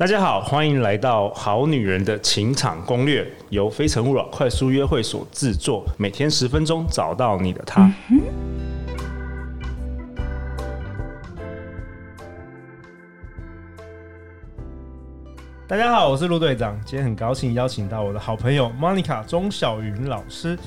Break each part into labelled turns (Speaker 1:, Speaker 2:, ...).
Speaker 1: 大家好，欢迎来到《好女人的情场攻略》，由非诚勿扰快速约会所制作，每天十分钟，找到你的他。大家好，我是陆队长，今天很高兴邀请到我的好朋友 Monica 钟小云老师。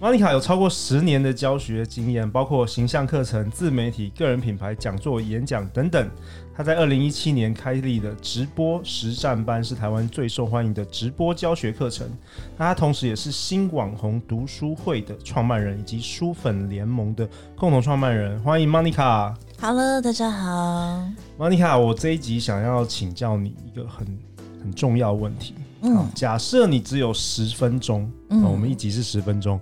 Speaker 1: Monica 有超过十年的教学经验，包括形象课程、自媒体、个人品牌、讲座、演讲等等。她在二零一七年开立的直播实战班是台湾最受欢迎的直播教学课程。那她同时也是新网红读书会的创办人，以及书粉联盟的共同创办人。欢迎 Monica。
Speaker 2: Hello，大家好。
Speaker 1: Monica，我这一集想要请教你一个很很重要的问题。嗯，假设你只有十分钟，嗯，我们一集是十分钟。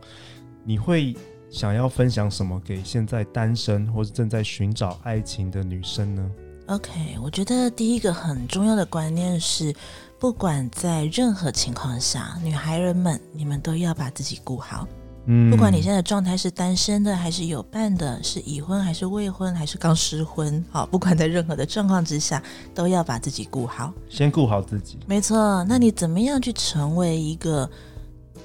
Speaker 1: 你会想要分享什么给现在单身或是正在寻找爱情的女生呢
Speaker 2: ？OK，我觉得第一个很重要的观念是，不管在任何情况下，女孩人们，你们都要把自己顾好。嗯，不管你现在的状态是单身的，还是有伴的，是已婚还是未婚，还是刚失婚，好，不管在任何的状况之下，都要把自己顾好。
Speaker 1: 先顾好自己。
Speaker 2: 没错，那你怎么样去成为一个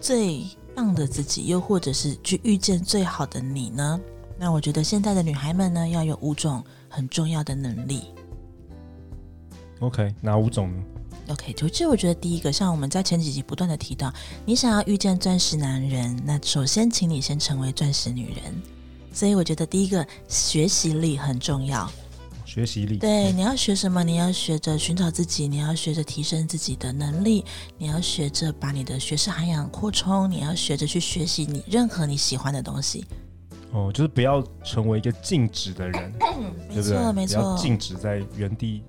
Speaker 2: 最棒的自己，又或者是去遇见最好的你呢？那我觉得现在的女孩们呢，要有五种很重要的能力。
Speaker 1: OK，哪五种呢
Speaker 2: ？OK，就这，我觉得第一个，像我们在前几集不断的提到，你想要遇见钻石男人，那首先请你先成为钻石女人。所以我觉得第一个学习力很重要。
Speaker 1: 学习力，
Speaker 2: 对，你要学什么？你要学着寻找自己，你要学着提升自己的能力，你要学着把你的学识涵养扩充，你要学着去学习你任何你喜欢的东西。
Speaker 1: 哦，就是不要成为一个静止的人，
Speaker 2: 没错，没错，
Speaker 1: 静止在原地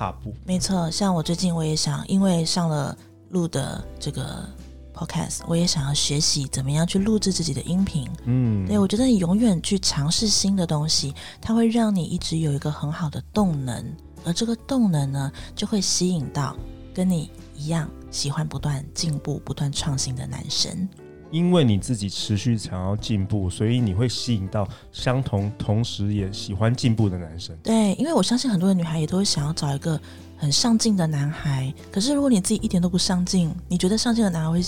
Speaker 1: 踏步。
Speaker 2: 没错，像我最近我也想，因为上了录的这个。Podcast，我也想要学习怎么样去录制自己的音频。嗯，对，我觉得你永远去尝试新的东西，它会让你一直有一个很好的动能，而这个动能呢，就会吸引到跟你一样喜欢不断进步、不断创新的男生。
Speaker 1: 因为你自己持续想要进步，所以你会吸引到相同、同时也喜欢进步的男生。
Speaker 2: 对，因为我相信很多的女孩也都会想要找一个很上进的男孩。可是如果你自己一点都不上进，你觉得上进的男孩会？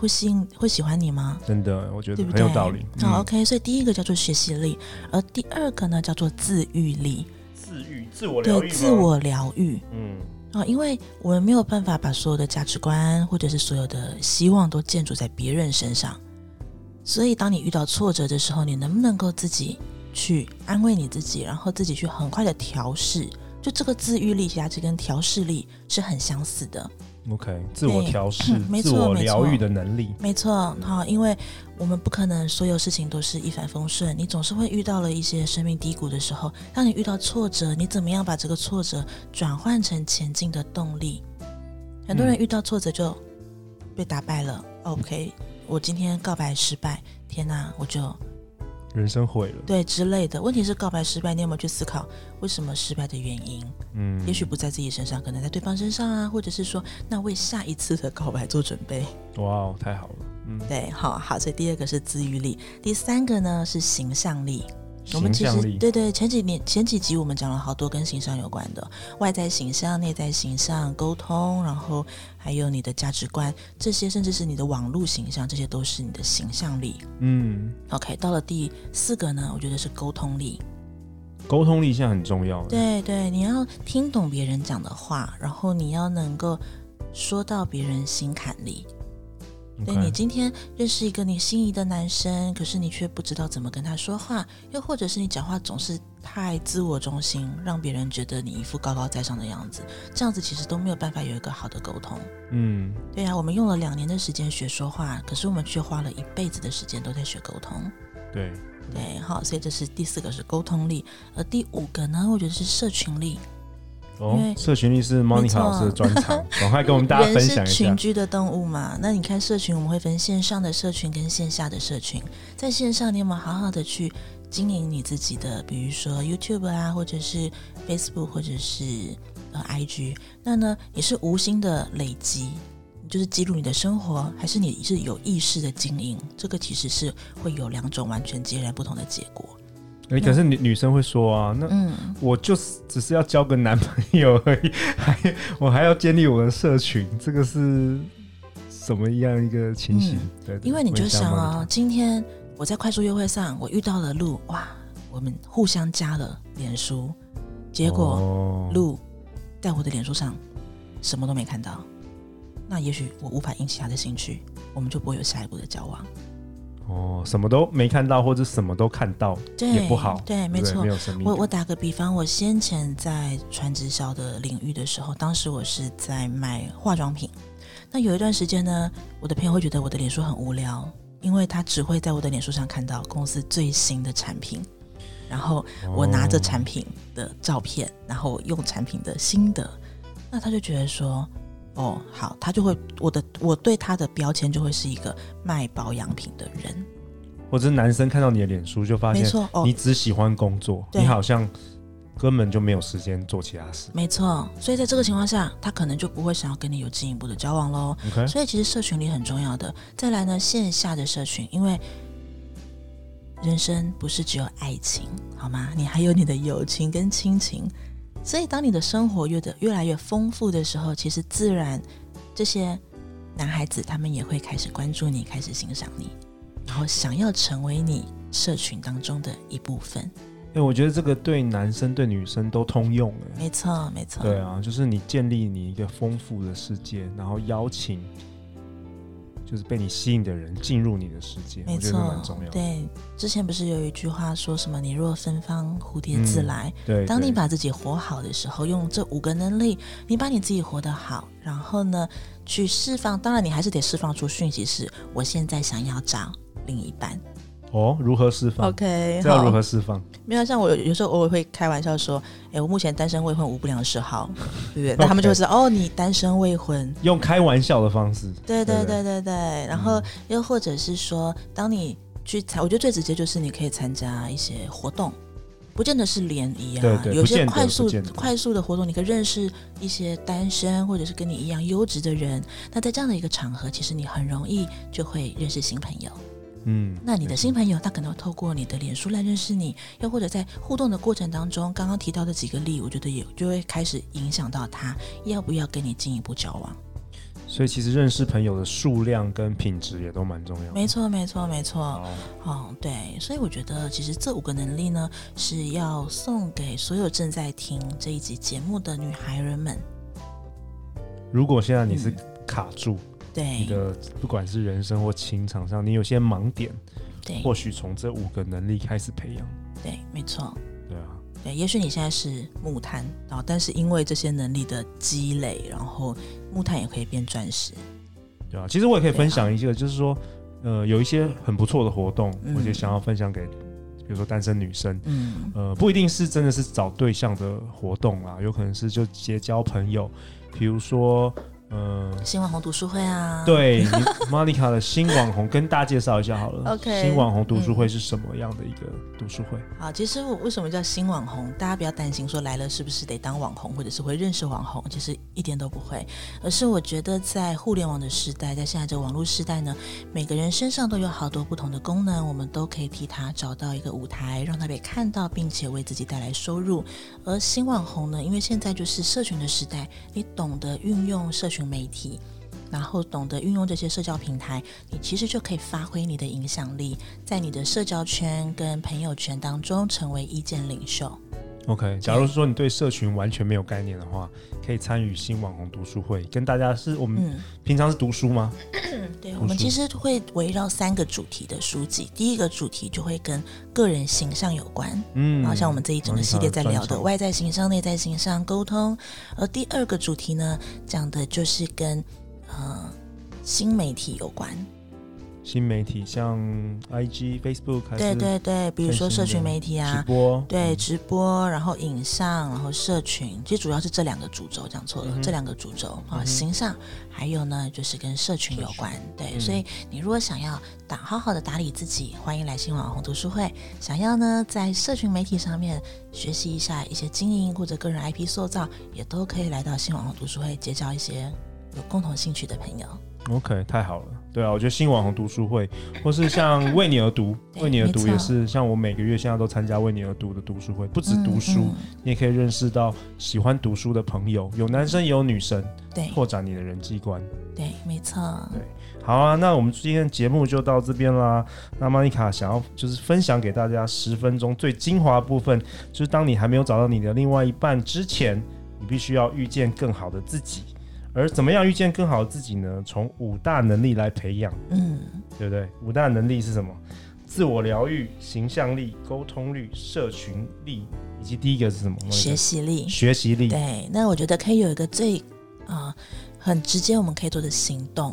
Speaker 2: 会吸引会喜欢你吗？
Speaker 1: 真的，我觉得很有道理。
Speaker 2: 好、嗯 oh，OK，所以第一个叫做学习力，而第二个呢叫做自愈力。
Speaker 1: 自愈，自我疗愈。
Speaker 2: 对，自我疗愈。嗯，啊、因为我们没有办法把所有的价值观或者是所有的希望都建筑在别人身上，所以当你遇到挫折的时候，你能不能够自己去安慰你自己，然后自己去很快的调试？就这个自愈力其实跟调试力是很相似的。
Speaker 1: OK，自我调试、嗯、自我疗愈的能力，
Speaker 2: 没错。好，因为我们不可能所有事情都是一帆风顺，你总是会遇到了一些生命低谷的时候。当你遇到挫折，你怎么样把这个挫折转换成前进的动力？很多人遇到挫折就被打败了。嗯、OK，我今天告白失败，天哪，我就。
Speaker 1: 人生毁了，
Speaker 2: 对之类的。问题是告白失败，你有没有去思考为什么失败的原因？嗯，也许不在自己身上，可能在对方身上啊，或者是说，那为下一次的告白做准备。
Speaker 1: 哇，太好了，嗯，
Speaker 2: 对，好好。所以第二个是自愈力，第三个呢是形象力。我们其实对对，前几年前几集我们讲了好多跟形象有关的，外在形象、内在形象、沟通，然后还有你的价值观，这些甚至是你的网络形象，这些都是你的形象力。嗯，OK，到了第四个呢，我觉得是沟通力。
Speaker 1: 沟通力现在很重要。
Speaker 2: 对对，你要听懂别人讲的话，然后你要能够说到别人心坎里。对，你今天认识一个你心仪的男生，可是你却不知道怎么跟他说话，又或者是你讲话总是太自我中心，让别人觉得你一副高高在上的样子，这样子其实都没有办法有一个好的沟通。嗯，对呀，我们用了两年的时间学说话，可是我们却花了一辈子的时间都在学沟通。
Speaker 1: 对，
Speaker 2: 对，好，所以这是第四个是沟通力，而第五个呢，我觉得是社群力。
Speaker 1: 哦，社群力是 Monica 老师的专长，赶快跟我们大家分享一下。
Speaker 2: 人是群居的动物嘛，那你看社群，我们会分线上的社群跟线下的社群。在线上，你有没有好好的去经营你自己的，比如说 YouTube 啊，或者是 Facebook，或者是呃 IG？那呢，你是无心的累积，就是记录你的生活，还是你是有意识的经营？这个其实是会有两种完全截然不同的结果。
Speaker 1: 可是女女生会说啊，那我就是只是要交个男朋友而已，还我还要建立我的社群，这个是什么样一个情形？嗯、对，
Speaker 2: 因为你就想啊，今天我在快速约会上，我遇到了路，哇，我们互相加了脸书，结果路在我的脸书上什么都没看到，那也许我无法引起他的兴趣，我们就不会有下一步的交往。
Speaker 1: 哦，什么都没看到，或者什么都看到，也不好。
Speaker 2: 对，没错。没有生命。我我打个比方，我先前在传直销的领域的时候，当时我是在卖化妆品。那有一段时间呢，我的朋友会觉得我的脸书很无聊，因为他只会在我的脸书上看到公司最新的产品，然后我拿着产品的照片，哦、然后用产品的心得，那他就觉得说。哦，好，他就会我的我对他的标签就会是一个卖保养品的人，
Speaker 1: 或者是男生看到你的脸书就发现，没错，哦，你只喜欢工作，对你好像根本就没有时间做其他事。
Speaker 2: 没错，所以在这个情况下，他可能就不会想要跟你有进一步的交往喽。所以其实社群里很重要的。再来呢，线下的社群，因为人生不是只有爱情，好吗？你还有你的友情跟亲情。所以，当你的生活越的越来越丰富的时候，其实自然这些男孩子他们也会开始关注你，开始欣赏你，然后想要成为你社群当中的一部分。
Speaker 1: 哎，我觉得这个对男生对女生都通用。
Speaker 2: 没错，没错。
Speaker 1: 对啊，就是你建立你一个丰富的世界，然后邀请。就是被你吸引的人进入你的世界，没错，我觉得蛮重要。
Speaker 2: 对，之前不是有一句话说什么“你若芬芳，蝴蝶自来”嗯。对，当你把自己活好的时候，用这五个能力，你把你自己活得好，然后呢，去释放。当然，你还是得释放出讯息是，是我现在想要找另一半。
Speaker 1: 哦，如何释放
Speaker 2: ？OK，
Speaker 1: 这要如何释放？
Speaker 2: 没有，像我有有时候偶尔会开玩笑说：“哎，我目前单身未婚，无不良嗜好，对不对？” 那他们就会说：“哦，你单身未婚。”
Speaker 1: 用开玩笑的方式。
Speaker 2: 对对对对对。然后又或者是说，当你去参，我觉得最直接就是你可以参加一些活动，不见得是联谊啊，对对有些快速快速的活动，你可以认识一些单身或者是跟你一样优质的人。那在这样的一个场合，其实你很容易就会认识新朋友。嗯，那你的新朋友他可能会透过你的脸书来认识你，又或者在互动的过程当中，刚刚提到的几个例，我觉得也就会开始影响到他要不要跟你进一步交往。
Speaker 1: 所以其实认识朋友的数量跟品质也都蛮重要的。
Speaker 2: 没错，没错，没错。哦，哦，对，所以我觉得其实这五个能力呢，是要送给所有正在听这一集节目的女孩人们。
Speaker 1: 如果现在你是卡住。嗯
Speaker 2: 对
Speaker 1: 你的不管是人生或情场上，你有些盲点，
Speaker 2: 对，
Speaker 1: 或许从这五个能力开始培养。
Speaker 2: 对，没错。
Speaker 1: 对啊，
Speaker 2: 对，也许你现在是木炭，然后但是因为这些能力的积累，然后木炭也可以变钻石。
Speaker 1: 对啊，其实我也可以分享一个，就是说，呃，有一些很不错的活动，嗯、我就想要分享给，比如说单身女生，嗯，呃，不一定是真的是找对象的活动啊，有可能是就结交朋友，比如说。嗯，
Speaker 2: 新网红读书会啊，
Speaker 1: 对，Monica 的新网红跟大家介绍一下好了。
Speaker 2: OK，
Speaker 1: 新网红读书会是什么样的一个读书会？
Speaker 2: 好，其实我为什么叫新网红？大家不要担心说来了是不是得当网红，或者是会认识网红，其实一点都不会。而是我觉得在互联网的时代，在现在这个网络时代呢，每个人身上都有好多不同的功能，我们都可以替他找到一个舞台，让他被看到，并且为自己带来收入。而新网红呢，因为现在就是社群的时代，你懂得运用社群。媒体，然后懂得运用这些社交平台，你其实就可以发挥你的影响力，在你的社交圈跟朋友圈当中成为意见领袖。
Speaker 1: OK，假如说你对社群完全没有概念的话，可以参与新网红读书会，跟大家是我们平常是读书吗？
Speaker 2: 嗯、对，我们其实会围绕三个主题的书籍，第一个主题就会跟个人形象有关，嗯，好像我们这一整个系列在聊的外在形象、内在形象沟通，而第二个主题呢，讲的就是跟呃新媒体有关。
Speaker 1: 新媒体像 IG、Facebook，
Speaker 2: 对对对，比如说社群媒体啊，
Speaker 1: 直播，
Speaker 2: 对直播，然后影像，然后社群，其实主要是这两个主轴，讲错了，嗯、这两个主轴啊，形象，还有呢就是跟社群有关，对，嗯、所以你如果想要打好好的打理自己，欢迎来新网红读书会。想要呢在社群媒体上面学习一下一些经营或者个人 IP 塑造，也都可以来到新网红读书会，结交一些有共同兴趣的朋友。
Speaker 1: OK，太好了。对啊，我觉得新网红读书会，或是像为你而读，为你而读也是像我每个月现在都参加为你而读的读书会，不止读书，嗯嗯、你也可以认识到喜欢读书的朋友，有男生也有女生，
Speaker 2: 对，
Speaker 1: 拓展你的人际观。
Speaker 2: 对，没错。
Speaker 1: 对，好啊，那我们今天的节目就到这边啦。那莫妮卡想要就是分享给大家十分钟最精华的部分，就是当你还没有找到你的另外一半之前，你必须要遇见更好的自己。而怎么样遇见更好的自己呢？从五大能力来培养，嗯，对不对？五大能力是什么？自我疗愈、形象力、沟通力、社群力，以及第一个是什么？
Speaker 2: 学习力。
Speaker 1: 学习力。
Speaker 2: 对，那我觉得可以有一个最啊、呃、很直接我们可以做的行动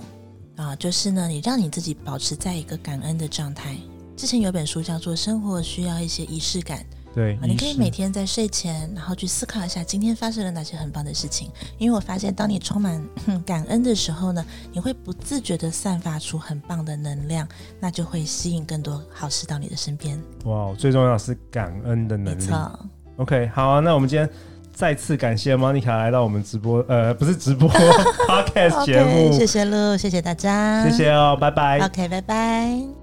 Speaker 2: 啊、呃，就是呢，你让你自己保持在一个感恩的状态。之前有本书叫做《生活需要一些仪式感》。
Speaker 1: 对，
Speaker 2: 你可以每天在睡前，然后去思考一下今天发生了哪些很棒的事情。因为我发现，当你充满感恩的时候呢，你会不自觉的散发出很棒的能量，那就会吸引更多好事到你的身边。
Speaker 1: 哇，最重要是感恩的能力。
Speaker 2: 没错。
Speaker 1: OK，好啊，那我们今天再次感谢莫妮卡来到我们直播，呃，不是直播，Podcast 节目。
Speaker 2: Okay, 谢谢露，谢谢大家，
Speaker 1: 谢谢哦，拜拜。
Speaker 2: OK，拜拜。